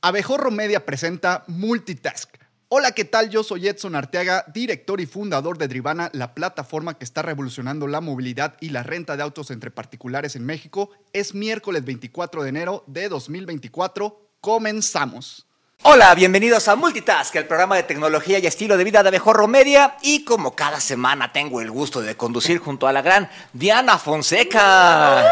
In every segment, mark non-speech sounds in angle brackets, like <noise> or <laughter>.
Abejorro Media presenta Multitask. Hola, ¿qué tal? Yo soy Edson Arteaga, director y fundador de Drivana, la plataforma que está revolucionando la movilidad y la renta de autos entre particulares en México. Es miércoles 24 de enero de 2024. Comenzamos. Hola, bienvenidos a Multitask, el programa de tecnología y estilo de vida de Abejorro Media. Y como cada semana tengo el gusto de conducir junto a la gran Diana Fonseca.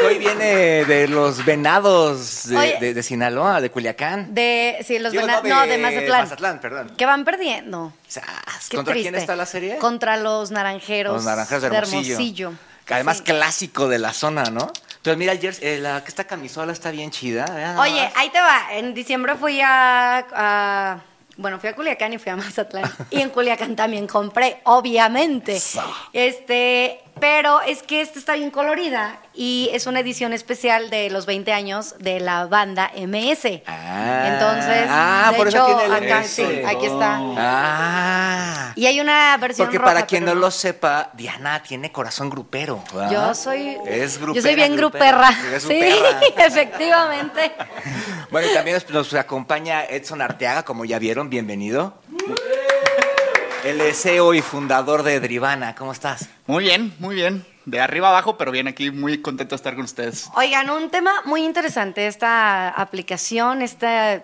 Que Hoy viene de los venados de, Oye. de- de Sinaloa, de Culiacán. De, sí, los Digo, vena- no, de Mazatlán. Mazatlán, perdón. Que van perdiendo. Sas, Qué ¿Contra quién está la serie? Contra los naranjeros. Los naranjeros de Hermosillo. Que además Sí. clásico de la zona, ¿no? Pero mira, jersey- eh, la, esta camisola está bien chida. vean nada Oye, más. ahí te va. En diciembre fui a, a- Bueno, fui a Culiacán y fui a <laughs> Mazatlán. y en Culiacán también compré, obviamente. Eso. Este. Pero es que esta está bien colorida y es una edición especial de los 20 años de la banda MS. Ah. Entonces, Ah, de por eso tiene el acá, sí, aquí está. Ah. Y hay una versión Porque roja, para quien no lo sepa, Diana tiene corazón grupero. ¿verdad? Yo soy. Es grupera, Yo soy bien grupera. gruperra. Es <laughs> Sí, <laughs> efectivamente. Bueno, y también nos, nos acompaña Edson Arteaga, como ya vieron, bienvenido. Él es CEO y fundador de Drivana. ¿Cómo estás? Muy bien, muy bien. De arriba abajo, pero bien aquí, muy contento de estar con ustedes. Oigan, un tema muy interesante, esta aplicación, esta.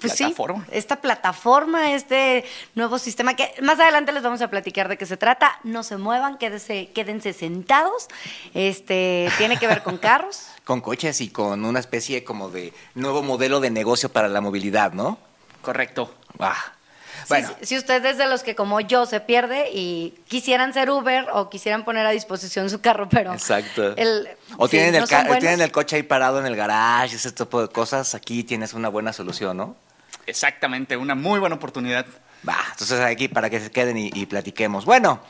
Pues sí, Plataforma. esta plataforma, este nuevo sistema que más adelante les vamos a platicar de qué se trata. No se muevan, quédense, quédense sentados. Este tiene que ver con carros. <laughs> Con coches y con una especie como de nuevo modelo de negocio para la movilidad, ¿no? Correcto. Ah. Bueno, si, si usted es de los que como yo se pierde y quisieran ser Uber o quisieran poner a disposición su carro, pero Exacto. el- o sí, tienen, no el son ca- buenos. tienen el coche ahí parado en el garage, ese tipo de cosas. Aquí tienes una buena solución, ¿no? Exactamente, una muy buena oportunidad. Va, entonces aquí para que se queden y, y platiquemos. Bueno,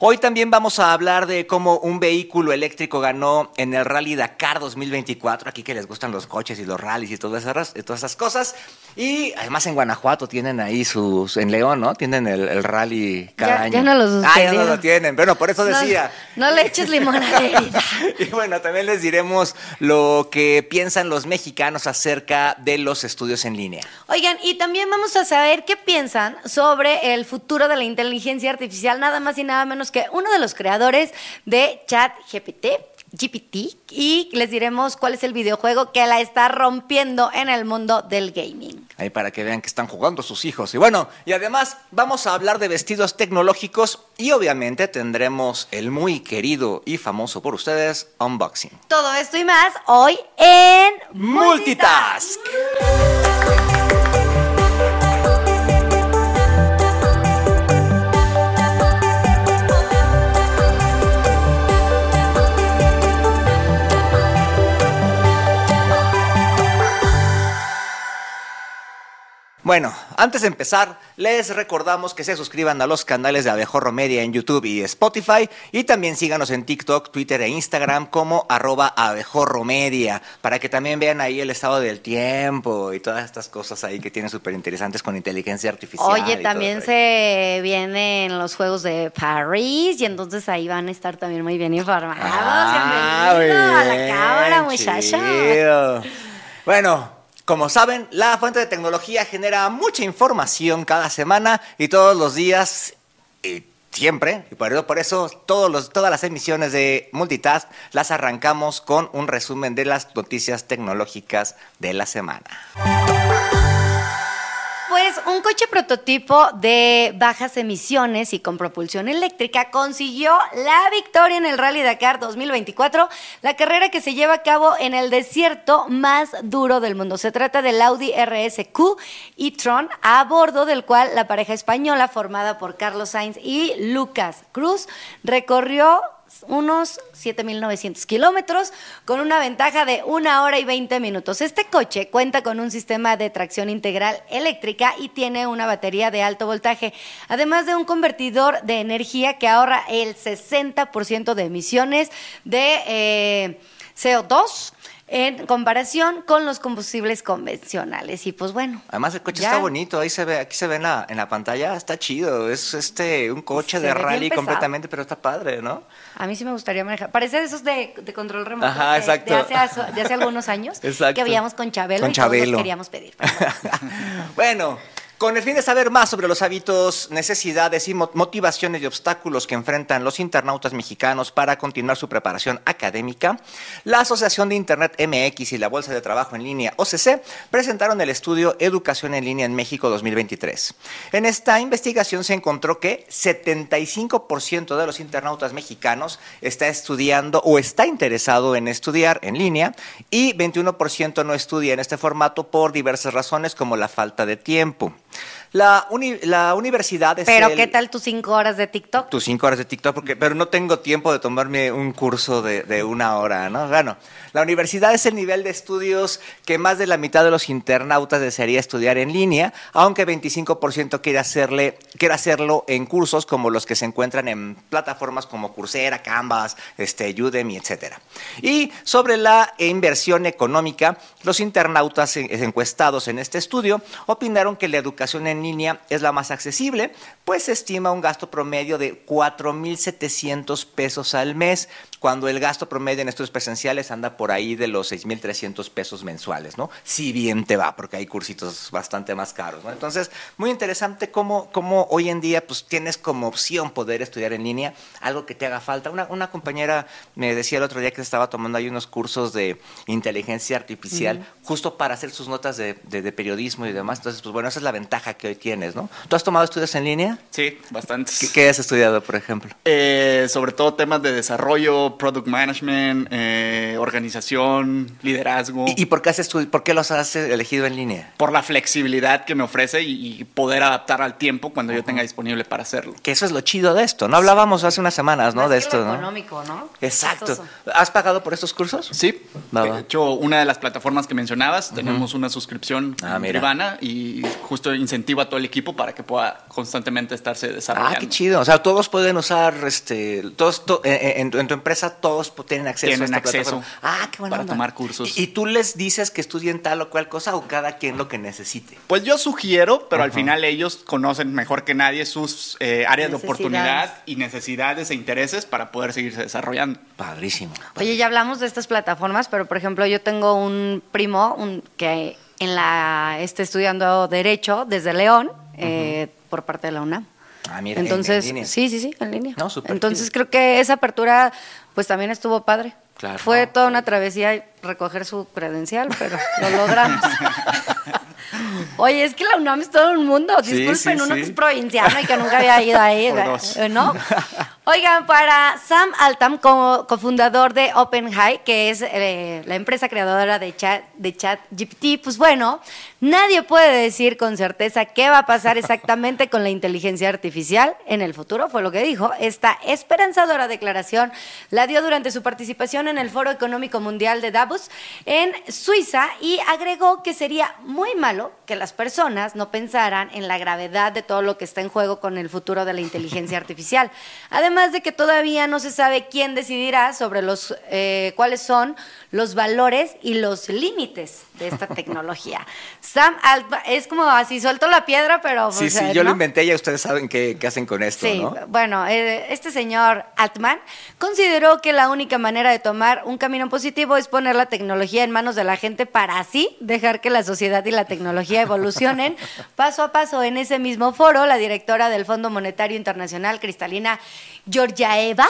hoy también vamos a hablar de cómo un vehículo eléctrico ganó en el Rally Dakar 2024. Aquí que les gustan los coches y los rallies y todas esas, y todas esas cosas. Y además en Guanajuato tienen ahí sus, en León, ¿no? Tienen el, el rally cada Ya- año. ya no lo Ah, ya no lo tienen. Bueno, por eso No- decía. No, le eches limón a la herida. <laughs> Y bueno, también les diremos lo que piensan los mexicanos acerca de los estudios en línea. Oigan, y también vamos a saber qué piensan sobre el futuro de la inteligencia artificial, nada más y nada menos que uno de los creadores de ChatGPT. GPT y les diremos cuál es el videojuego que la está rompiendo en el mundo del gaming. Ahí para que vean que están jugando sus hijos. Y bueno, y además vamos a hablar de vestidos tecnológicos y obviamente tendremos el muy querido y famoso por ustedes unboxing. Todo esto y más hoy en Multitask. Bueno, antes de empezar, les recordamos que se suscriban a los canales de Abejorro Media en YouTube y Spotify y también síganos en TikTok, Twitter e Instagram como arroba Abejorro Media para que también vean ahí el estado del tiempo y todas estas cosas ahí que tienen súper interesantes con inteligencia artificial. Oye, también se vienen los Juegos de París y entonces ahí van a estar también muy bien informados. Ah, Bienvenido muy a la cámara, muchacha. chido. Bueno, como saben, la fuente de tecnología genera mucha información cada semana y todos los días y siempre. Y por eso, todas las emisiones de Multitask las arrancamos con un resumen de las noticias tecnológicas de la semana. Pues un coche prototipo de bajas emisiones y con propulsión eléctrica consiguió la victoria en el Rally Dakar 2024, la carrera que se lleva a cabo en el desierto más duro del mundo. Se trata del Audi RSQ e-tron, a bordo del cual la pareja española formada por Carlos Sainz y Lucas Cruz recorrió unos 7.900 kilómetros con una ventaja de una hora y 20 minutos. Este coche cuenta con un sistema de tracción integral eléctrica y tiene una batería de alto voltaje, además de un convertidor de energía que ahorra el 60% de emisiones de eh, CO2 en comparación con los combustibles convencionales. Y pues bueno. Además el coche ya está bonito, ahí se ve, aquí se ve en la, en la pantalla, está chido, es este un coche Se de rally completamente, pero está padre, ¿no? A mí sí me gustaría manejar. Parece de esos de, de control remoto Ajá, de- exacto. De, hace, de hace algunos años Exacto. que veíamos con Chabelo Con y todos Chabelo. los queríamos pedir. <laughs> bueno, con el fin de saber más sobre los hábitos, necesidades y mo- motivaciones y obstáculos que enfrentan los internautas mexicanos para continuar su preparación académica, la Asociación de Internet MX y la Bolsa de Trabajo en Línea OCC presentaron el estudio Educación en Línea en México 2023. En esta investigación se encontró que 75% de los internautas mexicanos está estudiando o está interesado en estudiar en línea y 21% no estudia en este formato por diversas razones como la falta de tiempo. La, uni- la universidad es Pero, el- ¿qué tal tus cinco horas de TikTok? tus cinco horas de TikTok, porque, pero no tengo tiempo de tomarme un curso de, de una hora, ¿no? Bueno, la universidad es el nivel de estudios que más de la mitad de los internautas desearía estudiar en línea, aunque 25% quiere, hacerle, quiere hacerlo en cursos como los que se encuentran en plataformas como Coursera, Canvas, este, Udemy, etcétera. Y sobre la inversión económica, los internautas en- encuestados en este estudio opinaron que la educación en línea es la más accesible, pues se estima un gasto promedio de 4.700 pesos al mes, cuando el gasto promedio en estudios presenciales anda por ahí de los 6.300 pesos mensuales, ¿no? Si bien te va, porque hay cursitos bastante más caros, ¿no? Entonces, muy interesante cómo, cómo hoy en día pues tienes como opción poder estudiar en línea, algo que te haga falta. Una, una compañera me decía el otro día que estaba tomando ahí unos cursos de inteligencia artificial, justo para hacer sus notas de, de- de periodismo y demás. Entonces, pues bueno, esa es la ventaja que hoy tienes, ¿no? ¿Tú has tomado estudios en línea? Sí, bastantes. ¿Qué, qué has estudiado, por ejemplo? Eh, sobre todo temas de desarrollo, product management, eh, organización, liderazgo. ¿Y, y por, qué has estu- por qué los has elegido en línea? por la flexibilidad que me ofrece y, y poder adaptar al tiempo cuando yo tenga disponible para hacerlo. Que eso es lo chido de esto. No hablábamos hace unas semanas, ¿no? Más de esto, lo ¿no? económico, ¿no? Exacto. Costoso. ¿Has pagado por estos cursos? Sí, Va, de hecho, una de las plataformas que mencionabas, tenemos una suscripción Ah, privada y justo incentivo a todo el equipo para que pueda constantemente estarse desarrollando. Ah, qué chido. O sea, todos pueden usar, este, todos, to- eh, eh, en, tu- en tu empresa todos pu- tienen acceso Tienen a esta acceso plataforma. Ah, qué buena para onda. tomar cursos. ¿Y, y tú les dices que estudien tal o cual cosa o cada quien lo que necesite? Pues yo sugiero, pero al final ellos conocen mejor que nadie sus eh, áreas de oportunidad y necesidades e intereses para poder seguirse desarrollando. Padrísimo. Oye, ya hablamos de estas plataformas, pero por ejemplo, yo tengo un primo un, que en la está estudiando Derecho desde León, eh, por parte de la UNAM. Ah, mira, en- Entonces, en línea. sí, sí, sí, en línea. No, súper Entonces creo que esa apertura, pues también estuvo padre. Claro. Fue toda una travesía recoger su credencial, pero lo <laughs> logramos. Oye, es que la UNAM es todo un mundo. Disculpen, sí, uno sí. que es provinciano y que nunca había ido ahí. <laughs> ¿no? Oigan, para Sam Altam, cofundador de OpenHigh, que es eh, la empresa creadora de Chat, de Chat GPT, pues bueno, nadie puede decir con certeza qué va a pasar exactamente con la inteligencia artificial en el futuro, fue lo que dijo. Esta esperanzadora declaración la dio durante su participación en el Foro Económico Mundial de Davos en Suiza y agregó que sería muy malo que las personas no pensaran en la gravedad de todo lo que está en juego con el futuro de la inteligencia artificial. Además de que todavía no se sabe quién decidirá sobre los eh, cuáles son los valores y los límites de esta <laughs> tecnología. Sam Altman es como así suelto la piedra, pero Sí, o sí, sea, yo lo inventé ya ustedes saben qué, qué hacen con esto, Sí, ¿no? bueno, eh, este señor Altman consideró que la única manera de tomar un camino positivo es poner la tecnología en manos de la gente para así dejar que la sociedad y la tecnología evolucionen <laughs> paso a paso. En ese mismo foro, la directora del Fondo Monetario Internacional, Cristalina Georgiaeva,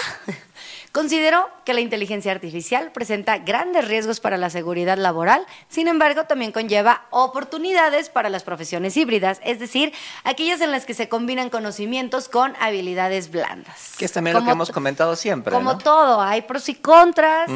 Consideró que la inteligencia artificial presenta grandes riesgos para la seguridad laboral, sin embargo, también conlleva oportunidades para las profesiones híbridas, es decir, aquellas en las que se combinan conocimientos con habilidades blandas. Que es también lo Como que hemos comentado siempre, Como ¿no? todo, hay pros y contras,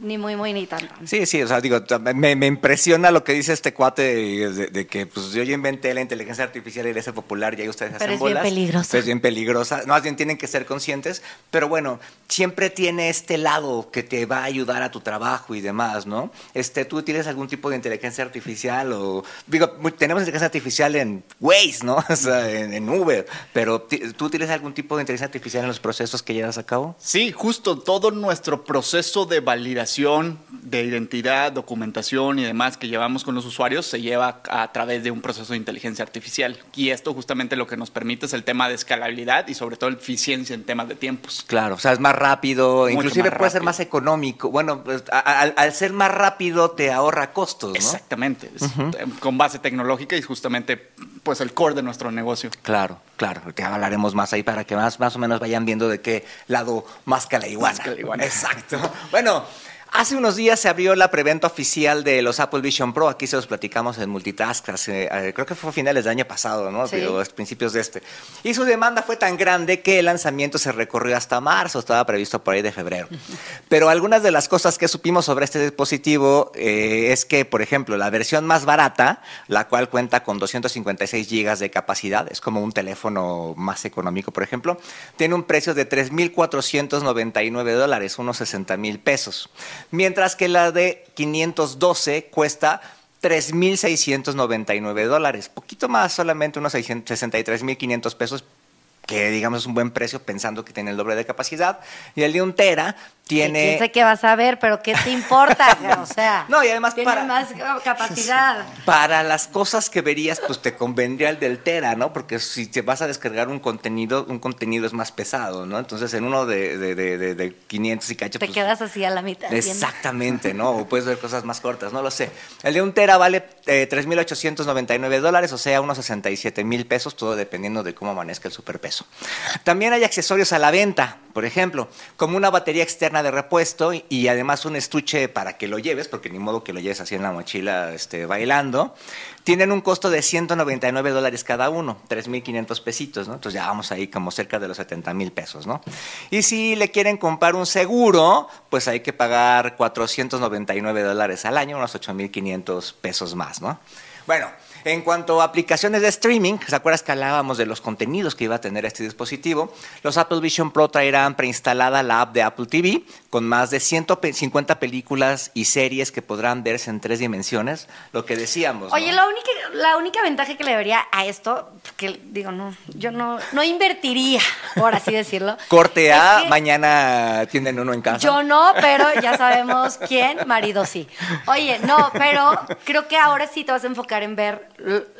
ni muy, muy, ni tanto. Sí, sí, o sea, digo, me, me impresiona lo que dice este cuate de, de- de que pues yo ya inventé la inteligencia artificial y la hice popular y ahí ustedes Pero hacen es bien bolas. peligrosa. Pero es bien peligrosa. No, más bien tienen que ser conscientes. Pero bueno, siempre tiene este lado que te va a ayudar a tu trabajo y demás, ¿no? Este, ¿Tú tienes algún tipo de inteligencia artificial o... Digo, tenemos inteligencia artificial en Waze, ¿no? <laughs> O sea, en, Uber, pero ¿tú tienes algún tipo de inteligencia artificial en los procesos que llevas a cabo? Sí, justo todo nuestro proceso de validación de identidad, documentación y demás que llevamos con los usuarios se lleva a través de un proceso de inteligencia artificial. Y esto justamente lo que nos permite es el tema de escalabilidad y sobre todo eficiencia en temas de tiempos. Claro, o sea, es más rápido, inclusive puede ser más económico. Bueno, pues, al, ser más rápido te ahorra costos, ¿no? Exactamente, con base tecnológica y justamente pues el core de nuestro negocio. Claro, claro, te hablaremos más ahí para que más, más o menos vayan viendo de qué lado más que la iguana. Más que la iguana. Exacto. Bueno, Hace unos días se abrió la preventa oficial de los Apple Vision Pro. Aquí se los platicamos en Multitask. Eh, creo que fue a finales del año pasado, ¿no? Sí. O principios de este. Y su demanda fue tan grande que el lanzamiento se recorrió hasta marzo. Estaba previsto por ahí de febrero. <laughs> Pero algunas de las cosas que supimos sobre este dispositivo eh, es que, por ejemplo, la versión más barata, la cual cuenta con 256 gigas de capacidad, es como un teléfono más económico, por ejemplo, tiene un precio de 3.499 dólares, unos 60 mil pesos mientras que la de 512 cuesta 3.699 dólares, poquito más, solamente unos 63.500 pesos, que digamos es un buen precio pensando que tiene el doble de capacidad. Y el de un tera tiene... sé que vas a ver, pero ¿qué te importa? <laughs> o sea, no, y además tiene más capacidad. <laughs> Para las cosas que verías, pues te convendría el del Tera, ¿no? Porque si te vas a descargar un contenido, un contenido es más pesado, ¿no? Entonces en uno de, de, de, de 500 y cacho... Te pues, quedas así a la mitad. Exactamente, ¿no? O puedes ver cosas más cortas, no lo sé. El de un Tera vale eh, 3.899 dólares, o sea, unos 67 mil pesos, todo dependiendo de cómo amanezca el superpeso. También hay accesorios a la venta, por ejemplo, como una batería externa de repuesto y, además un estuche para que lo lleves, porque ni modo que lo lleves así en la mochila este, bailando. Tienen un costo de 199 dólares cada uno, 3.500 pesitos, ¿no? Entonces ya vamos ahí como cerca de los 70 mil pesos, ¿no? Y si le quieren comprar un seguro, pues hay que pagar 499 dólares al año, unos 8.500 pesos más, ¿no? Bueno, en cuanto a aplicaciones de streaming, ¿se acuerdas que hablábamos de los contenidos que iba a tener este dispositivo? Los Apple Vision Pro traerán preinstalada la app de Apple TV con más de 150 películas y series que podrán verse en tres dimensiones, lo que decíamos. Oye, la, única, la única ventaja que le vería a esto, que digo, no, yo no, no invertiría, por así decirlo. <laughs> Corte A, mañana tienen uno en casa. Yo no, pero ya sabemos quién, marido sí. Oye, no, pero creo que ahora sí te vas a enfocar en ver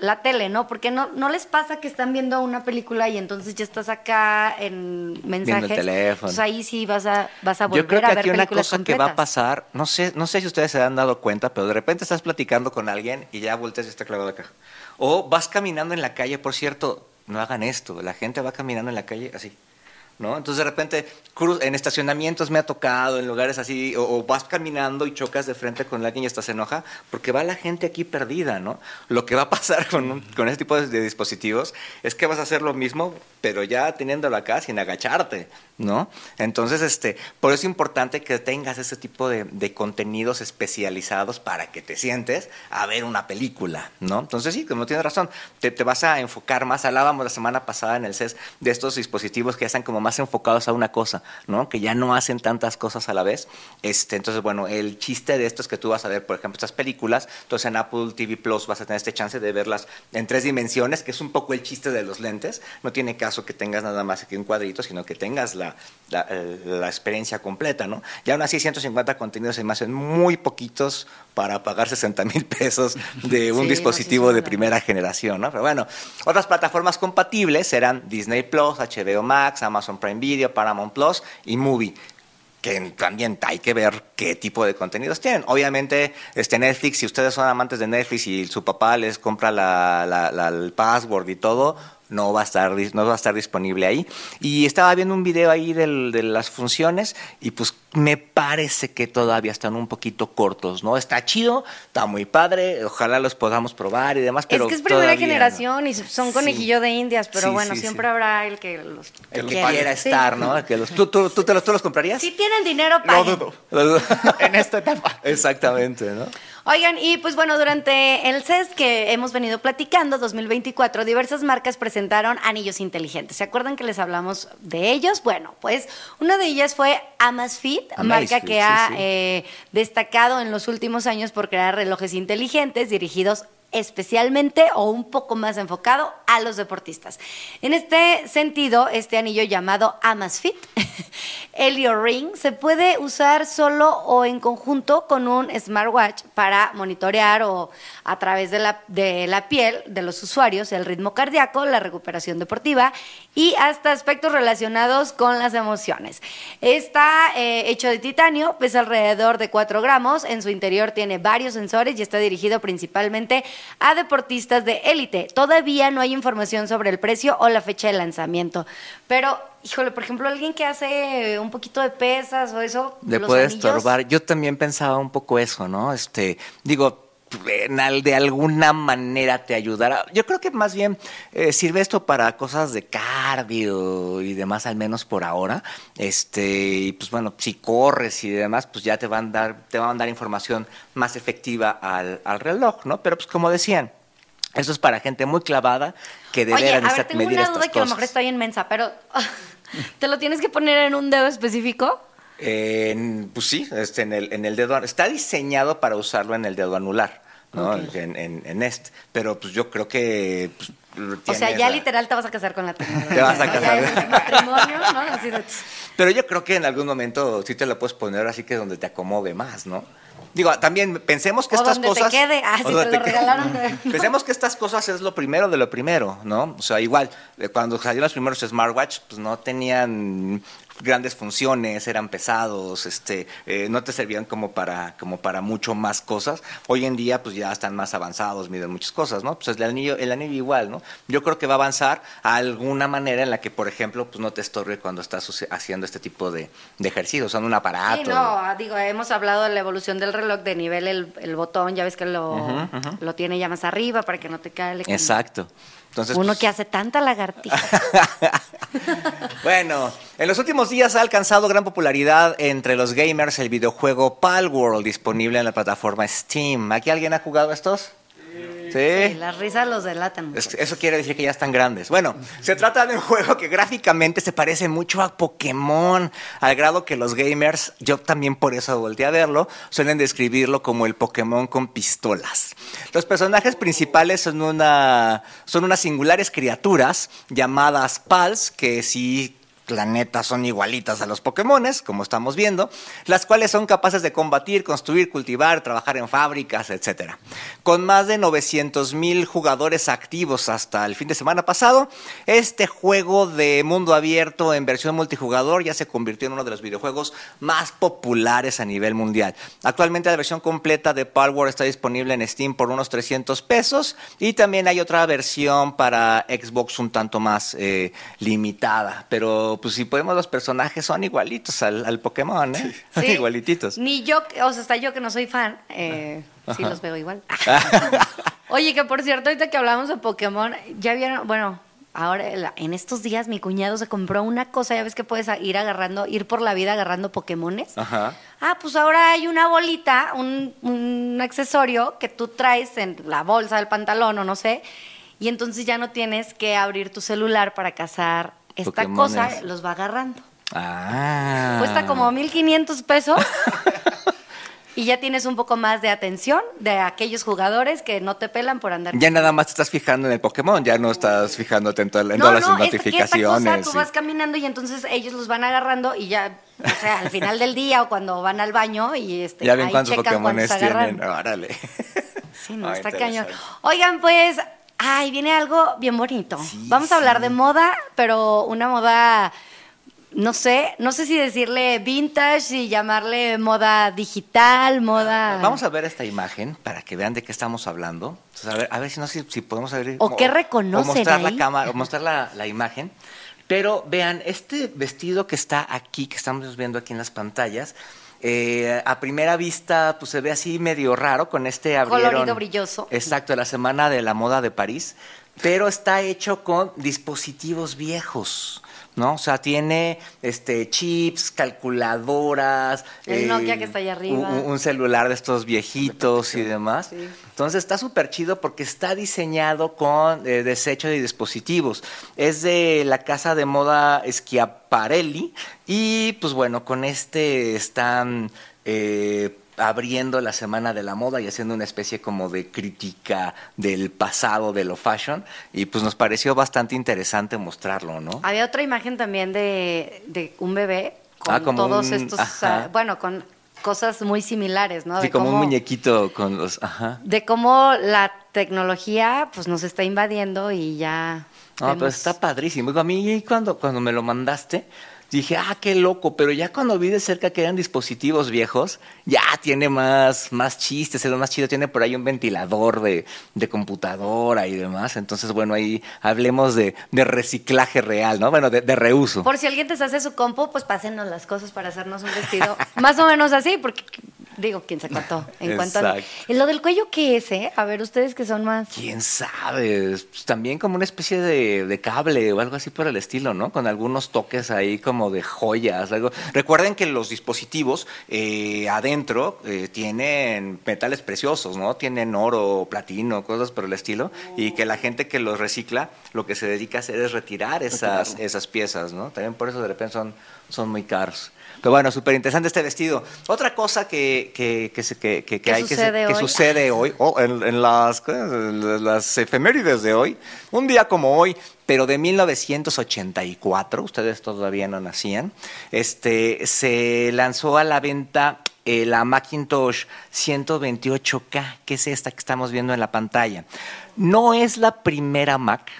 la tele, ¿no? Porque no, no les pasa que están viendo una película y entonces ya estás acá en mensajes. Viendo el teléfono. Pues ahí sí vas a, vas a volver Yo creo que a ver aquí una cosa que va a pasar, no sé, no sé si ustedes se han dado cuenta, pero de repente estás platicando con alguien y ya volteas y está clavado acá. O vas caminando en la calle, por cierto, no hagan esto, la gente va caminando en la calle así. ¿No? Entonces de repente en estacionamientos me ha tocado, en lugares así, o, vas caminando y chocas de frente con alguien y estás enoja, porque va la gente aquí perdida, ¿no? Lo que va a pasar <laughs> con, con este tipo de, dispositivos es que vas a hacer lo mismo, pero ya teniéndolo acá sin agacharte, ¿no? Entonces, este, por eso es importante que tengas ese tipo de, contenidos especializados para que te sientes a ver una película, ¿no? Entonces sí, como tienes razón, te, vas a enfocar más, hablábamos la semana pasada en el CES de estos dispositivos que ya están como más enfocados a una cosa, ¿no? Que ya no hacen tantas cosas a la vez. Este, entonces, bueno, el chiste de esto es que tú vas a ver, por ejemplo, estas películas, entonces en Apple TV Plus vas a tener este chance de verlas en tres dimensiones, que es un poco el chiste de los lentes. No tiene caso que tengas nada más aquí un cuadrito, sino que tengas la, la, eh, experiencia completa, ¿no? Y aún así 150 contenidos se me hacen muy poquitos para pagar 60 mil pesos de un dispositivo de primera generación, ¿no? Pero bueno, otras plataformas compatibles serán Disney Plus, HBO Max, Amazon Prime Video, Paramount Plus y Movie que también hay que ver qué tipo de contenidos tienen. Obviamente, este Netflix, si ustedes son amantes de Netflix y su papá les compra la, el password y todo, no va a estar no va a estar disponible ahí. Y estaba viendo un video ahí de las funciones y pues me parece que todavía están un poquito cortos no está chido está muy padre ojalá los podamos probar y demás pero es que es primera generación y son conejillo de indias pero bueno siempre habrá el que los el que quiera. estar no que los, ¿tú, tú, tú, te los, ¿tú los comprarías si tienen dinero paguen. no dudo. <laughs> En esta etapa. Exactamente no Oigan, y pues bueno, durante el CES que hemos venido platicando, 2024, diversas marcas presentaron anillos inteligentes. ¿Se acuerdan que les hablamos de ellos? Bueno, pues una de ellas fue Amazfit, marca Amazfit, que sí, ha sí. eh, destacado en los últimos años por crear relojes inteligentes dirigidos especialmente o un poco más enfocado a los deportistas. En este sentido, este anillo llamado Amazfit, Helio <laughs> Ring, se puede usar solo o en conjunto con un smartwatch para monitorear o a través de la, de la piel de los usuarios el ritmo cardíaco, la recuperación deportiva y hasta aspectos relacionados con las emociones. Está eh, hecho de titanio, pesa alrededor de 4 gramos, en su interior tiene varios sensores y está dirigido principalmente a deportistas de élite. Todavía no hay información sobre el precio o la fecha de lanzamiento, pero híjole, por ejemplo, alguien que hace un poquito de pesas o eso, Le puede anillos- estorbar. Yo también pensaba un poco eso, ¿no? Este, digo, en de alguna manera te ayudará. Yo creo que más bien eh, sirve esto para cosas de cardio y demás, al menos por ahora. Este, y pues bueno, si corres y demás, pues ya te van a dar, te van a dar información más efectiva al, al reloj, ¿no? Pero pues como decían, eso es para gente muy clavada que de Oye, veras a ver, necesita tengo medir una estas duda que a lo cosas. mejor está bien mensa, pero <laughs> ¿te lo tienes que poner en un dedo específico? Pues sí, este, en, el, en el dedo. Está diseñado para usarlo en el dedo anular, ¿no? En, en, en este. Pero pues yo creo que. pues, O sea, ya la- literal te vas a casar con la tecnología. Te vas a casar. Es matrimonio, ¿no? Así de- Pero yo creo que en algún momento sí te lo puedes poner así que donde te acomode más, ¿no? Digo, también pensemos que O estas donde te cosas. quede. Ah, si te lo regalaron <laughs> Pensemos que estas cosas es lo primero de lo primero, ¿no? O sea, igual, eh, cuando salieron los primeros smartwatch, pues no tenían grandes funciones, eran pesados, este, eh, no te servían como para, como para mucho más cosas. Hoy en día, pues ya están más avanzados, miden muchas cosas, ¿no? Pues el anillo, el anillo igual, ¿no? Yo creo que va a avanzar a alguna manera en la que, por ejemplo, pues no te estorbe cuando estás haciendo este tipo de, de ejercicios, son un aparato. Sí, no, digo, hemos hablado de la evolución del reloj de nivel el, el botón, ya ves que lo, lo tiene ya más arriba para que no te caiga. Exacto. Entonces, Uno pues, que hace tanta lagartija. <laughs> Bueno, en los últimos días ha alcanzado gran popularidad entre los gamers el videojuego Palworld disponible en la plataforma Steam. ¿Aquí alguien ha jugado estos? Sí, las risas los delatan. Es- Eso quiere decir que ya están grandes. Bueno, se trata de un juego que gráficamente se parece mucho a Pokémon, al grado que los gamers, yo también por eso volteé a verlo, suelen describirlo como el Pokémon con pistolas. Los personajes principales son, una, son unas singulares criaturas llamadas Pals, que sí la neta son igualitas a los Pokémones, como estamos viendo, las cuales son capaces de combatir, construir, cultivar, trabajar en fábricas, etc. Con más de 900 mil jugadores activos hasta el fin de semana pasado, este juego de mundo abierto en versión multijugador ya se convirtió en uno de los videojuegos más populares a nivel mundial. Actualmente la versión completa de Palworld está disponible en Steam por unos 300 pesos y también hay otra versión para Xbox un tanto más eh, limitada, pero pues si podemos los personajes son igualitos al, al Pokémon, ¿eh? Son Sí. igualititos. Ni yo, o sea, hasta yo que no soy fan, eh, sí los veo igual. <laughs> Oye, que por cierto, ahorita que hablamos de Pokémon, ya vieron, bueno, ahora en estos días mi cuñado se compró una cosa, ya ves que puedes a- ir agarrando, ir por la vida agarrando Pokémones. Ajá. Ah, pues ahora hay una bolita, un, un accesorio que tú traes en la bolsa del pantalón o no sé, y entonces ya no tienes que abrir tu celular para cazar esta Pokémones. cosa, los va agarrando. Ah. Cuesta como 1.500 pesos. <laughs> y ya tienes un poco más de atención de aquellos jugadores que no te pelan por andar. Ya nada más te estás fijando en el Pokémon, ya no estás fijándote en, toda- en no, todas las no, es que esta notificaciones. cosa tú vas caminando y entonces ellos los van agarrando y ya, o sea, al final del día o cuando van al baño y este, ya ven ahí cuántos checan Pokémones cuántos tienen. Órale. Sí, no, <laughs> está cañón. Oigan, pues, ay, viene algo bien bonito. Sí, Vamos a hablar sí. de moda, pero una moda, no sé, no sé si decirle vintage, si llamarle moda digital, moda... Vamos a ver esta imagen para que vean de qué estamos hablando. Entonces, a ver, a ver si no sé si podemos ver ¿O qué reconocen o mostrar ahí? la cámara, o mostrar la, la imagen. Pero vean este vestido que está aquí, que estamos viendo aquí en las pantallas. Eh, a primera vista, pues se ve así medio raro con este abrieron. Colorido, brilloso. Exacto, la semana de la moda de París. Pero está hecho con dispositivos viejos. ¿No? O sea, tiene este chips, calculadoras. El Nokia que está allá arriba. Un, un celular de estos viejitos y demás. Entonces está súper chido porque está diseñado con eh, desecho de dispositivos. Es de la casa de moda Schiaparelli y pues bueno, con este están... eh, abriendo la semana de la moda y haciendo una especie como de crítica del pasado de lo fashion y pues nos pareció bastante interesante mostrarlo, ¿no? Había otra imagen también de, de un bebé con Ah, como todos un- estos, ajá. ah, bueno, con cosas muy similares, ¿no? Sí, De como un muñequito con los... Ajá. De cómo la tecnología pues nos está invadiendo y ya... No, vemos- pues está padrísimo. Digo, A mí cuando, cuando me lo mandaste, dije, ah, qué loco, pero ya cuando vi de cerca que eran dispositivos viejos, ya tiene más, más chistes, es lo más chido, tiene por ahí un ventilador de, de computadora y demás. Entonces, bueno, ahí hablemos de, de reciclaje real, ¿no? Bueno, de, de reuso. Por si alguien te hace su compu, pues pásenos las cosas para hacernos un vestido <laughs> más o menos así, porque digo, ¿quién se contó? <laughs> En cuanto a... Exacto. ¿Y lo del cuello qué es, eh? A ver, ustedes que son más... ¿Quién sabe? Pues también como una especie de, de cable o algo así por el estilo, ¿no? Con algunos toques ahí como de joyas. Algo. Recuerden que los dispositivos eh, adentro eh, tienen metales preciosos, ¿no? Tienen oro, platino, cosas por el estilo. Y que la gente que los recicla lo que se dedica a hacer es retirar esas, esas piezas, ¿no? También por eso de repente son, son muy caros. Pero bueno, súper interesante este vestido. Otra cosa que, que, que, que, que- que ¿Qué hay sucede que hoy? sucede hoy, oh, en, en las, las efemérides de hoy, un día como hoy, pero de 1984, ustedes todavía no nacían, este, se lanzó a la venta eh, la Macintosh 128K, que es esta que estamos viendo en la pantalla. No es la primera Mac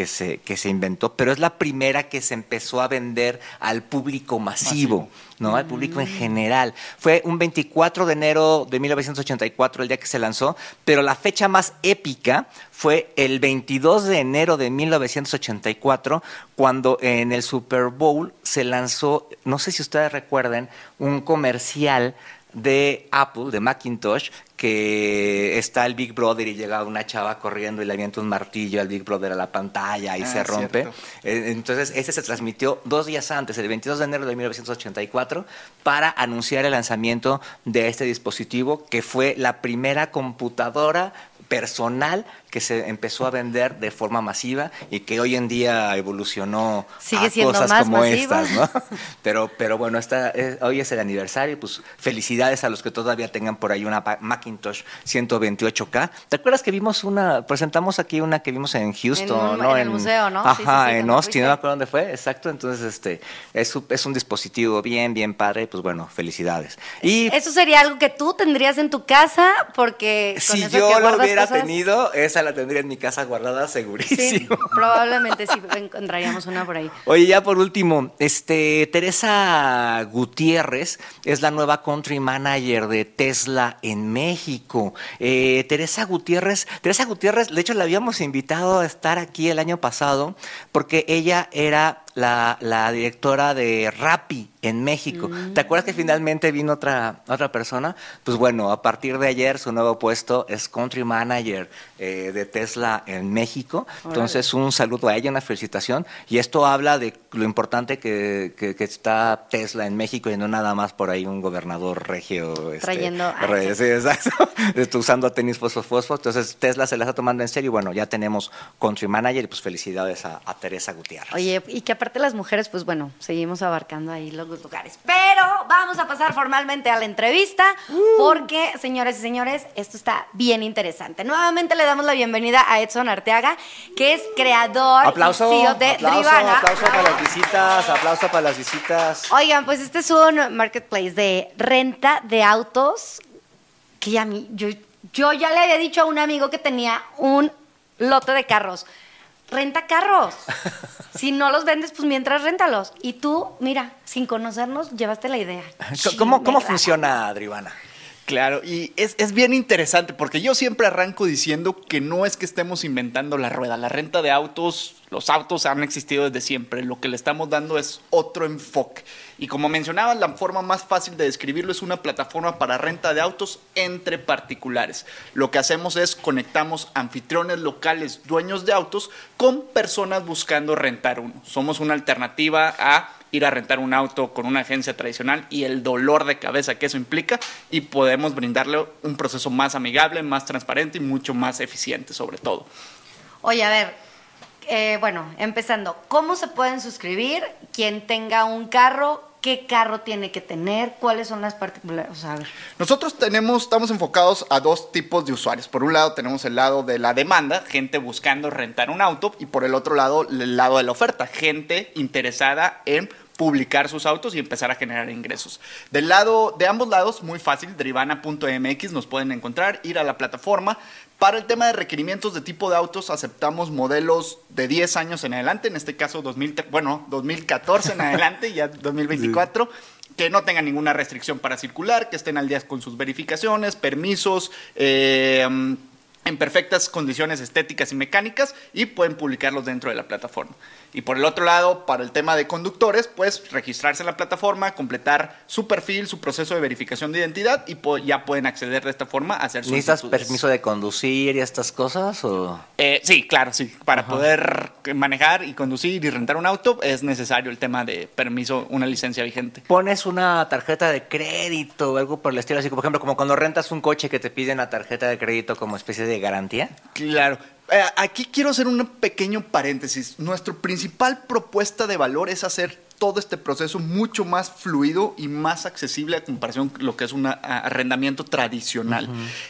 que se, que se inventó, pero es la primera que se empezó a vender al público masivo, ¿no? Al público en general. Fue un 24 de enero de 1984 el día que se lanzó, pero la fecha más épica fue el 22 de enero de 1984, cuando en el Super Bowl se lanzó, no sé si ustedes recuerden, un comercial de Apple, de Macintosh, que está el Big Brother y llega una chava corriendo y le avienta un martillo al Big Brother a la pantalla y Ah, se rompe. cierto. Eh, Entonces, ese se transmitió dos días antes, el 22 de enero de 1984, para anunciar el lanzamiento de este dispositivo, que fue la primera computadora personal que se empezó a vender de forma masiva y que hoy en día evolucionó Sigue a siendo cosas más como masiva. estas, ¿no? <laughs> Pero, pero bueno, esta, es- hoy es el aniversario, pues felicidades a los que todavía tengan por ahí una Macintosh 128K. ¿Te acuerdas que vimos una, presentamos aquí una que vimos en Houston, un- ¿no? en el museo, ¿no? Sí, sí, Ajá, sí, en Austin, no me acuerdo dónde fue, exacto. Entonces, este, es, un- es un dispositivo bien, bien padre, pues bueno, felicidades. Y Eso sería algo que tú tendrías en tu casa, porque con si eso yo que lo hubiera cosas- tenido, esa la tendría en mi casa guardada Sí, segurísimo. <laughs> probablemente sí encontraríamos una por ahí. Oye, ya por último, este Teresa Gutiérrez es la nueva country manager de Tesla en México. Eh, Teresa Gutiérrez, Teresa Gutiérrez, de hecho la habíamos invitado a estar aquí el año pasado porque ella era la, la directora de Rappi en México. ¿Te acuerdas que finalmente vino otra, otra persona? Pues bueno, a partir de ayer su nuevo puesto es country manager eh, de Tesla en México. Entonces, un saludo a ella, una felicitación. Y esto habla de lo importante que, que- que está Tesla en México y no nada más por ahí un gobernador regio. este, Trayendo- re- sí. exacto. <laughs> Está usando tenis fosfo, fosfo. Entonces, Tesla se la está tomando en serio. Y bueno, ya tenemos country manager y pues felicidades a, a Teresa Gutiérrez. Oye, y que aparte las mujeres, pues bueno, seguimos abarcando ahí los lugares. Pero vamos a pasar formalmente a la entrevista, porque, señores y señores, esto está bien interesante. Nuevamente le damos la bienvenida a Edson Arteaga, que es creador Aplauso, y CEO de aplauso, Drivana. aplauso para las visitas, aplauso para las visitas. Oigan, pues este es un marketplace de renta de autos que a mí, yo, yo ya le había dicho a un amigo que tenía un lote de carros. Renta carros. si no los vendes, pues mientras réntalos. Y tú, mira, sin conocernos, llevaste la idea. ¿Cómo, cómo funciona Drivana? Claro, y es, es, bien interesante porque yo siempre arranco diciendo que no es que estemos inventando la rueda. La renta de autos, los autos han existido desde siempre. Lo que le estamos dando es otro enfoque. Y como mencionaba, la forma más fácil de describirlo es una plataforma para renta de autos entre particulares. Lo que hacemos es conectamos anfitriones locales, dueños de autos, con personas buscando rentar uno. Somos una alternativa a ir a rentar un auto con una agencia tradicional y el dolor de cabeza que eso implica y podemos brindarle un proceso más amigable, más transparente y mucho más eficiente sobre todo. Oye, a ver, eh, bueno, empezando, ¿cómo se pueden suscribir quien tenga un carro? ¿Qué carro tiene que tener? ¿Cuáles son las particularidades? Nosotros tenemos, estamos enfocados a dos tipos de usuarios. Por un lado tenemos el lado de la demanda, gente buscando rentar un auto, y por el otro lado el lado de la oferta, gente interesada en publicar sus autos y empezar a generar ingresos. Del lado, de ambos lados, muy fácil, derivana.mx nos pueden encontrar, ir a la plataforma. Para el tema de requerimientos de tipo de autos, aceptamos modelos de 10 años en adelante, en este caso 2000, bueno, 2014 en adelante, ya <laughs> 2024. que no tengan ninguna restricción para circular, que estén al día con sus verificaciones, permisos, eh, en perfectas condiciones estéticas y mecánicas y pueden publicarlos dentro de la plataforma. Y por el otro lado, para el tema de conductores, pues registrarse en la plataforma, completar su perfil, su proceso de verificación de identidad y ya pueden acceder de esta forma a hacer sus ¿Necesitas permiso de conducir y estas cosas? O? Eh, sí, claro, sí. Para poder manejar y conducir y rentar un auto es necesario el tema de permiso, una licencia vigente. ¿Pones una tarjeta de crédito o algo por el estilo? Así, por ejemplo, como cuando rentas un coche que te piden la tarjeta de crédito como especie de garantía. Claro. Eh, aquí quiero hacer un pequeño paréntesis. Nuestra principal propuesta de valor es hacer todo este proceso mucho más fluido y más accesible a comparación con lo que es un arrendamiento tradicional.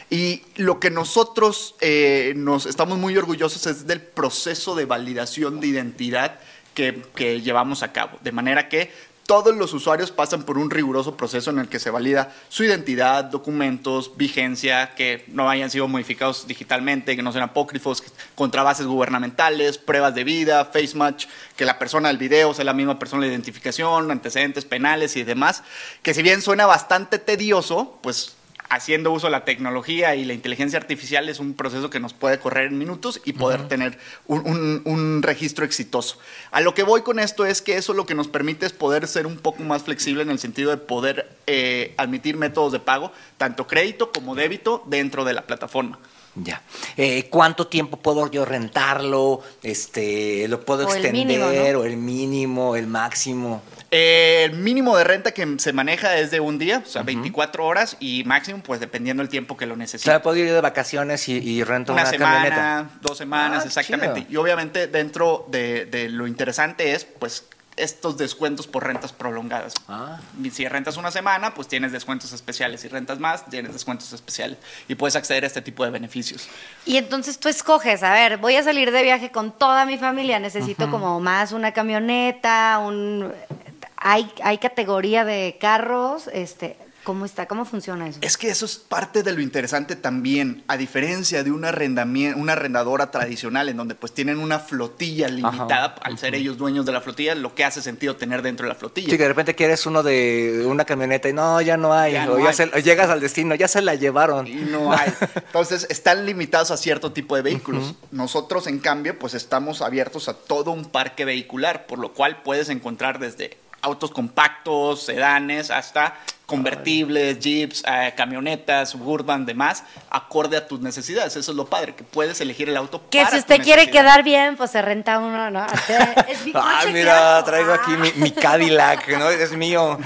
Y lo que nosotros eh, nos estamos muy orgullosos es del proceso de validación de identidad que, que llevamos a cabo. De manera que todos los usuarios pasan por un riguroso proceso en el que se valida su identidad, documentos, vigencia, que no hayan sido modificados digitalmente, que no sean apócrifos, contra bases gubernamentales, pruebas de vida, face match, que la persona del video sea la misma persona de identificación, antecedentes penales y demás, que si bien suena bastante tedioso, pues haciendo uso de la tecnología y la inteligencia artificial es un proceso que nos puede correr en minutos y poder tener un, registro exitoso. A lo que voy con esto es que eso lo que nos permite es poder ser un poco más flexible en el sentido de poder eh, admitir métodos de pago, tanto crédito como débito, dentro de la plataforma. Ya. Eh, ¿Cuánto tiempo puedo yo rentarlo? Este, ¿Lo puedo extender? ¿O el mínimo, el máximo? Eh, el mínimo de renta que se maneja es de un día, o sea, 24 horas y máximo, pues dependiendo del tiempo que lo necesite. O sea, puedo ir de vacaciones y, rento una, una semana, dos semanas, ah, exactamente. Y obviamente dentro de, de, lo interesante es, pues, estos descuentos por rentas prolongadas. Ah. Si rentas una semana, pues tienes descuentos especiales. Si rentas más, tienes descuentos especiales. Y puedes acceder a este tipo de beneficios. Y entonces tú escoges, a ver, voy a salir de viaje con toda mi familia, necesito como más una camioneta, un... Hay, hay categoría de carros, este, ¿Cómo está? ¿Cómo funciona eso? Es que eso es parte de lo interesante también, a diferencia de una, una arrendadora tradicional en donde pues tienen una flotilla limitada, al ser ellos dueños de la flotilla, lo que hace sentido tener dentro de la flotilla. Sí, que de repente quieres uno de una camioneta y no, ya no hay, o, llegas al destino, ya se la llevaron. Y no hay. <laughs> Entonces, están limitados a cierto tipo de vehículos. Nosotros, en cambio, pues estamos abiertos a todo un parque vehicular, por lo cual puedes encontrar desde autos compactos, sedanes, hasta convertibles, jeeps, eh, camionetas, suburban, demás, acorde a tus necesidades. Eso es lo padre, que puedes elegir el auto que si usted quiere quedar bien, pues se renta uno, ¿no? <laughs> Es mi ah, mira, traigo aquí mi, mi Cadillac, ¿no? Es mío.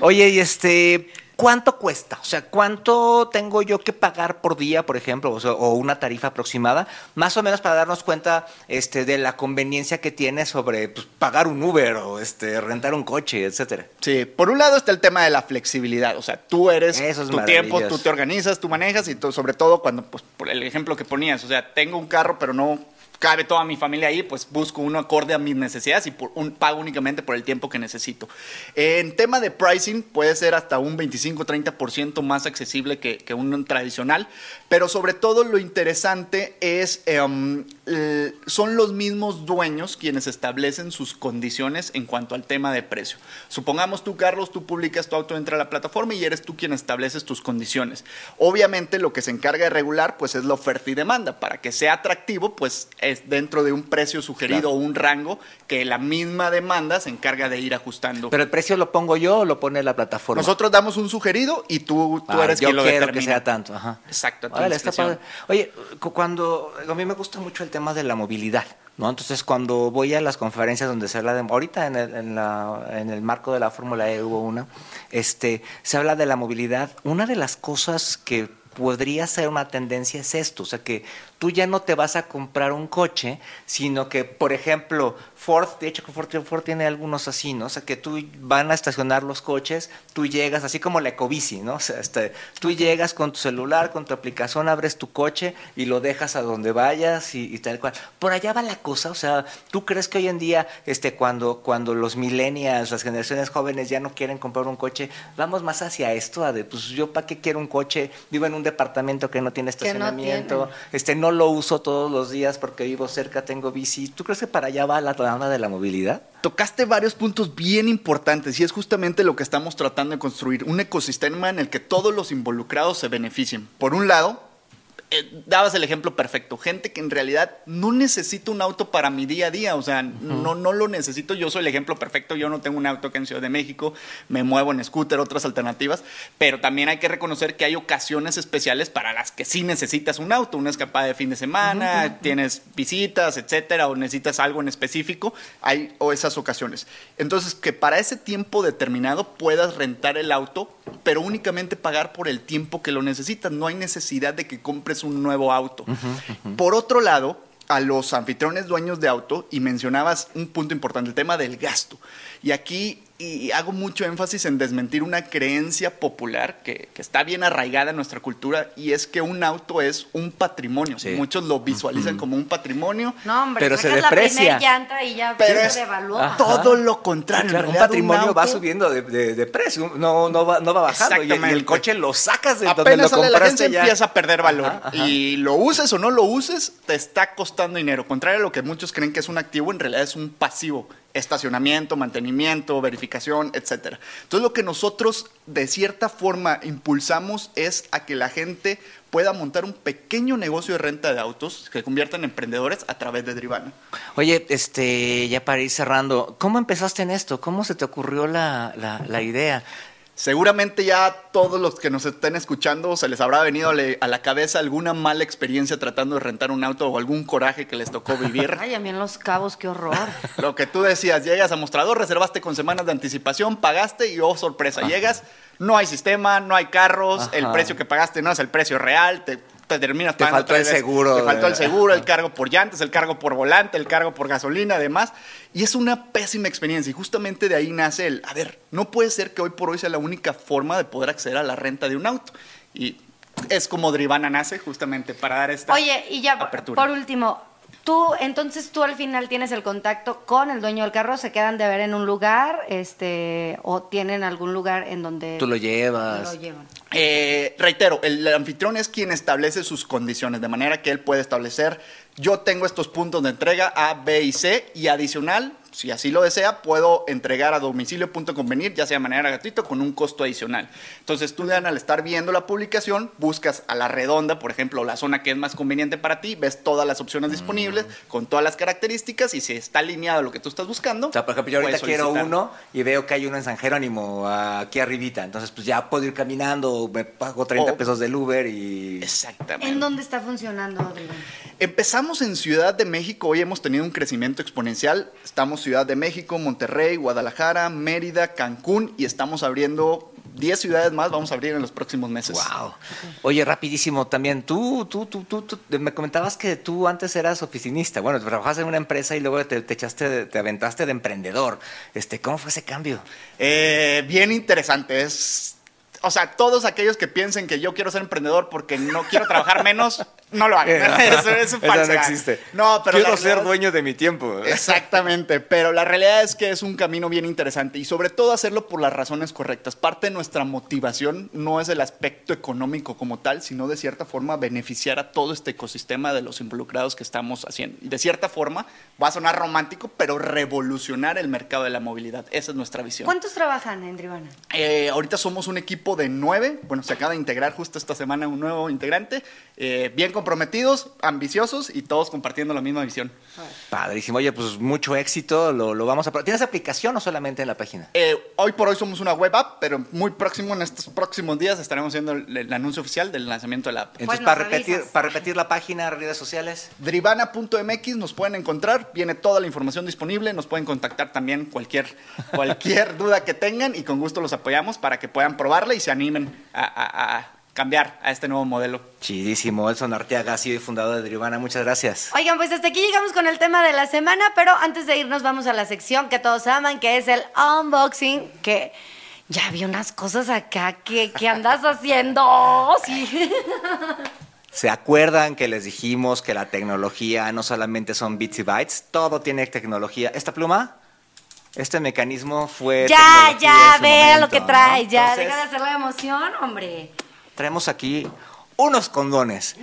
Oye, y este, ¿Cuánto cuesta? O sea, ¿cuánto tengo yo que pagar por día, por ejemplo, o, una tarifa aproximada? Más o menos para darnos cuenta este, de la conveniencia que tiene sobre pues, pagar un Uber o este, rentar un coche, etcétera. Sí, por un lado está el tema de la flexibilidad. O sea, tú eres tu tiempo, tú te organizas, tú manejas y sobre todo cuando, pues, por el ejemplo que ponías, o sea, tengo un carro pero no cabe toda mi familia ahí, pues busco uno acorde a mis necesidades y por un, pago únicamente por el tiempo que necesito. En tema de pricing, puede ser hasta un 25-30% más accesible que, que, un tradicional, pero sobre todo lo interesante es eh, son los mismos dueños quienes establecen sus condiciones en cuanto al tema de precio. Supongamos tú, Carlos, tú publicas tu auto dentro de la plataforma y eres tú quien estableces tus condiciones. Obviamente lo que se encarga de regular pues es la oferta y demanda. Para que sea atractivo pues es dentro de un precio sugerido o un rango que la misma demanda se encarga de ir ajustando. Pero el precio lo pongo yo o lo pone la plataforma. Nosotros damos un sugerido y tú, tú Ah, eres yo quien lo quiero determina. que sea tanto. Ajá. Exacto. a Órale, está padre. Oye, cu- cuando a mí me gusta mucho el tema de la movilidad, ¿no? Entonces, cuando voy a las conferencias donde se habla de ahorita en el, en la- en el marco de la Fórmula E hubo una, este, se habla de la movilidad. Una de las cosas que podría ser una tendencia es esto, o sea que tú ya no te vas a comprar un coche, sino que, por ejemplo, Ford, de hecho Ford, Ford tiene algunos así, ¿no? O sea que tú van a estacionar los coches, tú llegas, así como la ecobici, ¿no? O sea, este, tú llegas con tu celular, con tu aplicación, abres tu coche y lo dejas a donde vayas y, y tal cual. Por allá va la cosa, o sea, ¿tú crees que hoy en día, este, cuando, cuando los millennials, las generaciones jóvenes ya no quieren comprar un coche, vamos más hacia esto, a de, pues yo para qué quiero un coche, vivo en un departamento que no tiene no estacionamiento, tiene. este, no lo uso todos los días porque vivo cerca, tengo bici. ¿Tú crees que para allá va la de la movilidad? Tocaste varios puntos bien importantes y es justamente lo que estamos tratando de construir, un ecosistema en el que todos los involucrados se beneficien. Por un lado, eh, dabas el ejemplo perfecto, gente que en realidad no necesita un auto para mi día a día, o sea, no, no lo necesito, yo soy el ejemplo perfecto, yo no tengo un auto que en Ciudad de México, me muevo en scooter, otras alternativas, pero también hay que reconocer que hay ocasiones especiales para las que sí necesitas un auto, una escapada de fin de semana, tienes visitas, etcétera, o necesitas algo en específico, hay o esas ocasiones. Entonces, que para ese tiempo determinado puedas rentar el auto, pero únicamente pagar por el tiempo que lo necesitas, no hay necesidad de que compres un nuevo auto. Por otro lado, a los anfitriones dueños de auto, y mencionabas un punto importante, el tema del gasto. Y aquí y hago mucho énfasis en desmentir una creencia popular que, que está bien arraigada en nuestra cultura, y es que un auto es un patrimonio. Sí. Muchos lo visualizan como un patrimonio. No, hombre, Pero se la deprecia. primera llanta y ya Pero se es devalúa. Todo lo contrario. Claro, en un patrimonio va auto- subiendo de, de- de precio, no, no, va, no va bajando. Y el, coche lo sacas de donde lo Apenas sale la compraste agencia ya. empieza a perder valor. Ajá, ajá. Y lo uses o no lo uses, te está costando dinero. Contrario a lo que muchos creen que es un activo, en realidad es un pasivo. Estacionamiento, mantenimiento, verificación, etcétera. Entonces lo que nosotros de cierta forma impulsamos es a que la gente pueda montar un pequeño negocio de renta de autos que conviertan en emprendedores a través de Drivana. Oye, este, ya para ir cerrando, ¿cómo empezaste en esto? ¿Cómo se te ocurrió la, la idea? Seguramente ya todos los que nos estén escuchando se les habrá venido a, la cabeza alguna mala experiencia tratando de rentar un auto o algún coraje que les tocó vivir. <laughs> Ay, a mí en Los Cabos, qué horror. Lo que tú decías, llegas a mostrador, reservaste con semanas de anticipación, pagaste y oh sorpresa, llegas, no hay sistema, no hay carros, el precio que pagaste no es el precio real, te, te terminas Te pagando faltó el vez, seguro Te faltó el seguro, el cargo por llantas, el cargo por volante, el cargo por gasolina, además. Y es una pésima experiencia y justamente de ahí nace el, a ver, no puede ser que hoy por hoy sea la única forma de poder acceder a la renta de un auto. Y es como Drivana nace justamente para dar esta Oye, y ya apertura. por último, tú, entonces tú al final tienes el contacto con el dueño del carro, se quedan de ver en un lugar, este, o tienen algún lugar en donde Tú lo llevas. lo llevan. Eh, reitero, el anfitrión es quien establece sus condiciones, de manera que él puede establecer, yo tengo estos puntos de entrega A, B y C, y adicional, si así lo desea, puedo entregar a domicilio punto convenir, ya sea de manera gratuita o con un costo adicional. Entonces tú, Dan, al estar viendo la publicación, buscas a la redonda, por ejemplo, la zona que es más conveniente para ti, ves todas las opciones disponibles, con todas las características, y si está alineado a lo que tú estás buscando. O sea, por ejemplo, yo ahorita quiero uno y veo que hay uno en San Jerónimo, aquí arribita. Entonces, pues ya puedo ir caminando, me pago 30 O- pesos del Uber y... Exactamente. ¿En dónde está funcionando, Rodrigo? Empezamos en Ciudad de México, hoy hemos tenido un crecimiento exponencial. Estamos Ciudad de México, Monterrey, Guadalajara, Mérida, Cancún y estamos abriendo 10 ciudades más, vamos a abrir en los próximos meses. Wow. Oye, rapidísimo también, tú, tú, tú, tú, tú, me comentabas que tú antes eras oficinista, bueno, trabajabas en una empresa y luego te, te echaste, te aventaste de emprendedor. Este, ¿Cómo fue ese cambio? Eh, bien interesante, es... O sea, todos aquellos que piensen que yo quiero ser emprendedor porque no quiero trabajar menos, no lo hagan. eso, <laughs> eso es falso. no existe. No, pero Quiero ser dueño de mi tiempo. <laughs> Exactamente, pero la realidad es que es un camino bien interesante y sobre todo hacerlo por las razones correctas. Parte de nuestra motivación no es el aspecto económico como tal, sino de cierta forma beneficiar a todo este ecosistema de los involucrados que estamos haciendo. Y de cierta forma, va a sonar romántico, pero revolucionar el mercado de la movilidad. Esa es nuestra visión. ¿Cuántos trabajan en Drivana? Eh, ahorita somos un equipo de nueve. Bueno, se acaba de integrar justo esta semana un nuevo integrante. eh, bien comprometidos, ambiciosos y todos compartiendo la misma visión. Padrísimo. Oye, pues mucho éxito. Lo, lo vamos a... ¿Tienes aplicación o solamente en la página? Eh, hoy por hoy somos una web app, pero muy próximo, en estos próximos días, estaremos haciendo el, el anuncio oficial del lanzamiento de la app. Entonces, nos para, repetir, avisas. para repetir la página, redes sociales. Drivana.mx nos pueden encontrar, viene toda la información disponible, nos pueden contactar también cualquier, cualquier <laughs> duda que tengan y con gusto los apoyamos para que puedan probarla y se animen a, a- a cambiar a este nuevo modelo. Chidísimo. Elson Arteaga, CEO y fundador de Drivana. Muchas gracias. Oigan, pues hasta aquí llegamos con el tema de la semana, pero antes de irnos vamos a la sección que todos aman, que es el unboxing, que ya vi unas cosas acá que, que andas haciendo. Sí. <laughs> ¿Se acuerdan que les dijimos que la tecnología no solamente son bits y bytes? Todo tiene tecnología. ¿Esta pluma? Este mecanismo fue. Ya, ya, vea momento, lo que ¿no? trae, ya, Entonces, deja de hacer la emoción, hombre. Traemos aquí unos condones.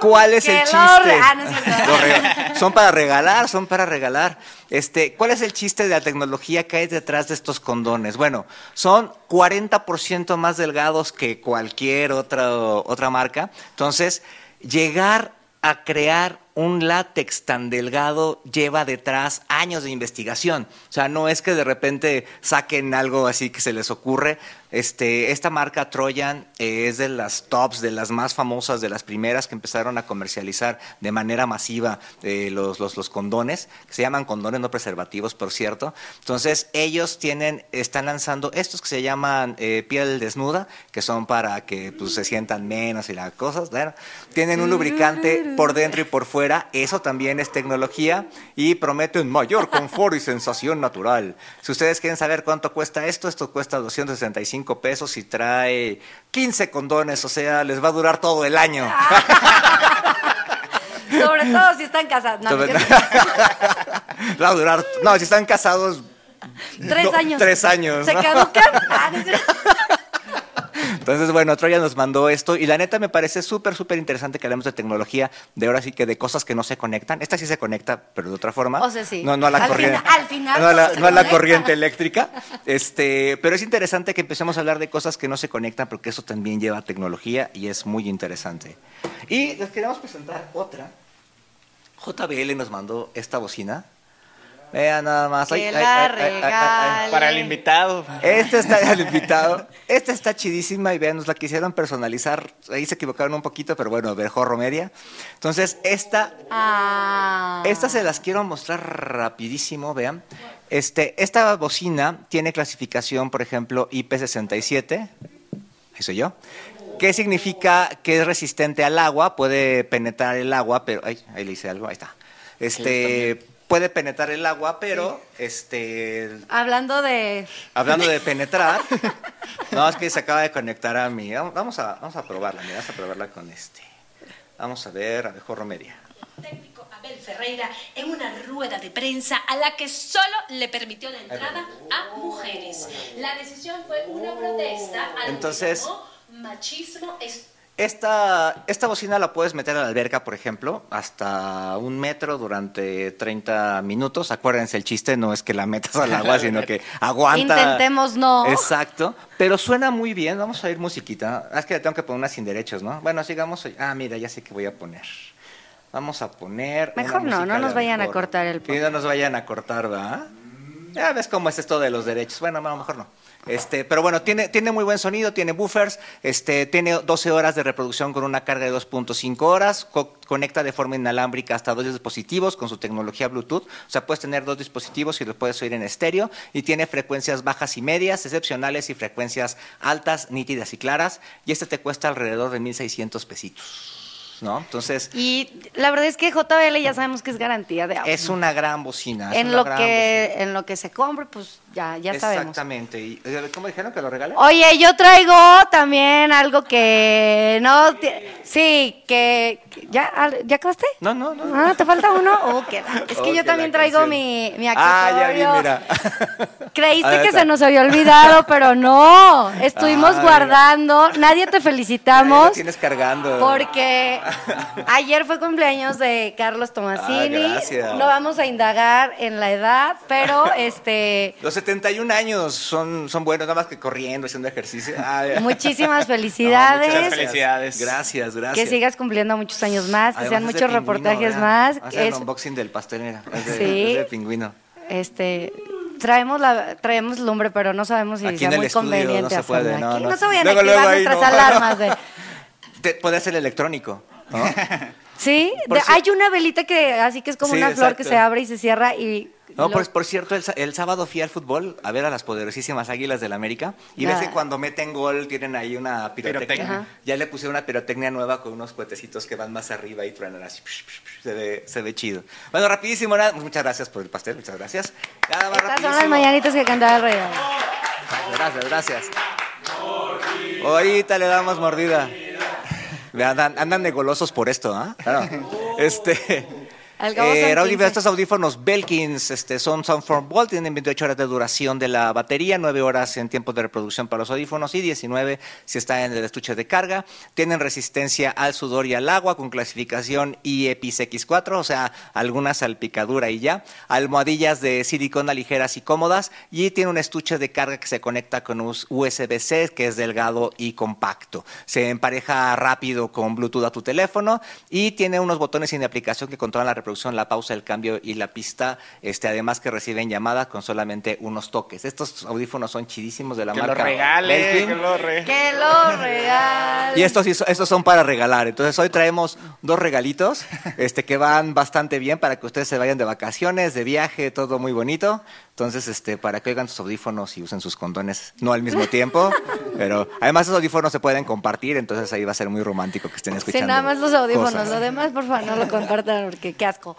¿Cuál es el chiste? ah, no <laughs> son para regalar, son para regalar. Este, ¿cuál es el chiste de la tecnología que hay detrás de estos condones? Bueno, son 40% más delgados que cualquier otra, otra marca. Entonces, llegar a crear un látex tan delgado lleva detrás años de investigación. O sea, no es que de repente saquen algo así que se les ocurre. Este, esta marca Trojan eh, es de las tops, de las más famosas, de las primeras que empezaron a comercializar de manera masiva eh, los, los, los condones, que se llaman condones no preservativos, por cierto. Entonces, ellos tienen, están lanzando estos que se llaman eh, piel desnuda, que son para que pues, se sientan menos y las cosas. Bueno, tienen un lubricante por dentro y por fuera, eso también es tecnología y prometen mayor confort y sensación natural. Si ustedes quieren saber cuánto cuesta esto, esto cuesta 265 pesos y trae 15 condones, o sea, les va a durar todo el año. <laughs> Sobre todo si están casados. No, Sobre- <laughs> va a durar, no, si están casados, tres no, años. tres años, Se ¿no? caducan. Ah, no es cierto. Entonces, bueno, Troya nos mandó esto y la neta me parece súper, súper interesante que hablemos de tecnología, de ahora sí que de cosas que no se conectan. Esta sí se conecta, pero de otra forma. O sea, sí. No, no a la Al corriente. final- al final no a la, no a corriente eléctrica. Este, pero es interesante que empecemos a hablar de cosas que no se conectan porque eso también lleva tecnología y es muy interesante. Y les queremos presentar otra. JBL nos mandó esta bocina. Vean nada más. Ay, ay, la ay, ay, ay, ay, ay. regale. Para el invitado. Esta está el invitado. Esta está chidísima y vean, nos la quisieron personalizar. Ahí se equivocaron un poquito, pero bueno, Berjorro Media. Entonces, esta, Ah. esta se las quiero mostrar rapidísimo, vean. Este, esta bocina tiene clasificación, por ejemplo, IP67. Ahí soy yo. ¿Qué significa que es resistente al agua? Puede penetrar el agua, pero. Ay, ahí le hice algo, ahí está. Este. Puede penetrar el agua, pero este Hablando de. Hablando de <laughs> penetrar, no, es que se acaba de conectar a mí. Vamos- a, vamos a probarla, mira, vamos a probarla con este. Vamos a ver, a mejor Romedia. técnico Abel Ferreira en una rueda de prensa a la que solo le permitió la entrada a mujeres. La decisión fue una protesta a lo Entonces- machismo es Esta, esta bocina la puedes meter a la alberca, por ejemplo, hasta un metro durante 30 minutos. Acuérdense, el chiste no es que la metas al agua, <laughs> sino que aguanta. Intentemos no. Exacto. Pero suena muy bien. Vamos a ir musiquita. Es que le tengo que poner unas sin derechos, ¿no? Bueno, sigamos. Ah, mira, ya sé qué voy a poner. Vamos a poner. Mejor no, no nos vayan a cortar el Sí, no nos vayan a cortar, ¿va? Ya ves cómo es esto de los derechos. Bueno, no, mejor no. Este, pero bueno, tiene, tiene muy buen sonido, tiene buffers, este, tiene 12 horas de reproducción con una carga de 2.5 horas, co- conecta de forma inalámbrica hasta dos dispositivos con su tecnología Bluetooth, o sea, puedes tener dos dispositivos y los puedes oír en estéreo, y tiene frecuencias bajas y medias, excepcionales y frecuencias altas, nítidas y claras, y este te cuesta alrededor de 1.600 pesitos, ¿no? Entonces, Y la verdad es que JBL ya sabemos que es garantía de audio. es una gran bocina. en lo que en lo que se compre, pues ya, ya sabemos. Exactamente. ¿Y, eh, ¿Cómo dijeron que lo regalen? Oye, yo traigo también algo que no. Sí, que. ¿Ya, ¿ya acabaste? No, no, no. Ah, ¿te falta uno? Oh, qué la- Es que Oh, yo también traigo mi, mi Ah, ya vi, accesorio. mira. <laughs> Creíste que se nos había olvidado, pero no. Estuvimos Ah, guardando. Nadie te Ahí lo felicitamos. tienes cargando. Porque ayer fue cumpleaños de Carlos Tomasini. Ah, gracias. no vamos a indagar en la edad, pero este Los 71 años son, son buenos, nada más que corriendo, haciendo ejercicio. Ah, muchísimas <laughs> No, felicidades. muchas Felicidades. Gracias, gracias. que sigas cumpliendo muchos años más, que Además, sean muchos pingüino, reportajes más. A el unboxing del pastelera. Es de, Sí. es de pingüino. este traemos la traemos lumbre, pero no sabemos si Aquí sea muy conveniente no se hacerlo puede, no, aquí. no. se vayan Luego, a activar luego nuestras no. alarmas de <laughs> Te- puede ser electrónico. ¿no? <laughs> Sí, de- hay una velita que así que es como Sí, una flor que se abre y se cierra y No, lo- por, por cierto, el, sa- el sábado fui al fútbol a ver a las poderosísimas Águilas del América y ves Ah. que cuando meten gol tienen ahí una pirotecnia. Ya le pusieron una pirotecnia nueva con unos cohetecitos que van más arriba y truenan así. Se ve, se ve chido. Bueno, rapidísimo, nada, muchas gracias por el pastel, muchas gracias. Nada más Estas son las mañanitas que cantaba el rey. Gracias, gracias. Ahorita le damos mordida. Andan, andan de golosos por esto, ¿ah? Claro. <laughs> Este. Eh, Raúl, 15. estos audífonos Belkins este, son Soundform Volt, tienen 28 horas de duración de la batería, 9 horas en tiempo de reproducción para los audífonos y 19 si está en el estuche de carga. Tienen resistencia al sudor y al agua con clasificación IEPIX4, o sea, alguna salpicadura y ya. Almohadillas de silicona ligeras y cómodas y tiene un estuche de carga que se conecta con USB-C, que es delgado y compacto. Se empareja rápido con Bluetooth a tu teléfono y tiene unos botones sin aplicación que controlan la reproducción, la pausa, el cambio y la pista. Este, además que reciben llamadas con solamente unos toques. Estos audífonos son chidísimos de la Que lo marca regale, Belkin. que lo regale. Que lo regale. Y estos, estos son para regalar. Entonces hoy traemos dos regalitos este, que van bastante bien para que ustedes se vayan de vacaciones, de viaje, todo muy bonito. Entonces, este, para que oigan sus audífonos y usen sus condones, no al mismo tiempo. <laughs> pero además esos audífonos se pueden compartir, entonces ahí va a ser muy romántico que estén Sí, escuchando. nada más los audífonos. cosas. Lo demás, por favor, no lo compartan porque qué asco.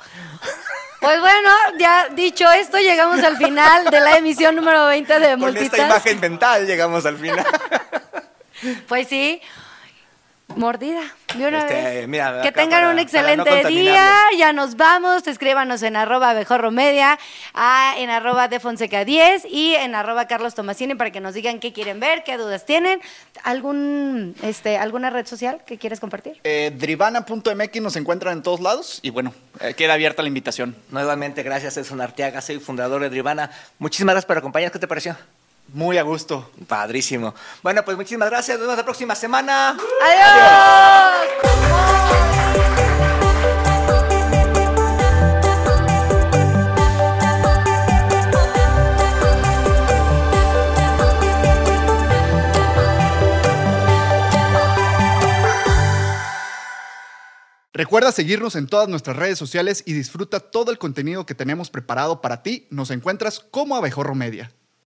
Pues bueno, ya dicho esto, llegamos al final de la emisión número 20 de Con esta Multitask. imagen mental llegamos al final. <laughs> Pues sí. Mordida, de una Este, vez. mira, que tengan para- un no excelente día. Ya nos vamos. Escríbanos en arroba abejorro media, a- en arroba de Fonseca 10 y en arroba Carlos Tomasini para que nos digan qué quieren ver, qué dudas tienen. ¿Algún, este, ¿Alguna red social que quieres compartir? Eh, Drivana.mx nos encuentran en todos lados y bueno, eh, queda abierta la invitación. Nuevamente, gracias, Edson Arteaga, soy fundador de Drivana. Muchísimas gracias por acompañarnos. ¿Qué te pareció? Muy a gusto. Padrísimo. Bueno, pues muchísimas gracias. Nos vemos la próxima semana. ¡Adiós! Recuerda seguirnos en todas nuestras redes sociales y disfruta todo el contenido que tenemos preparado para ti. Nos encuentras como Abejorro Media.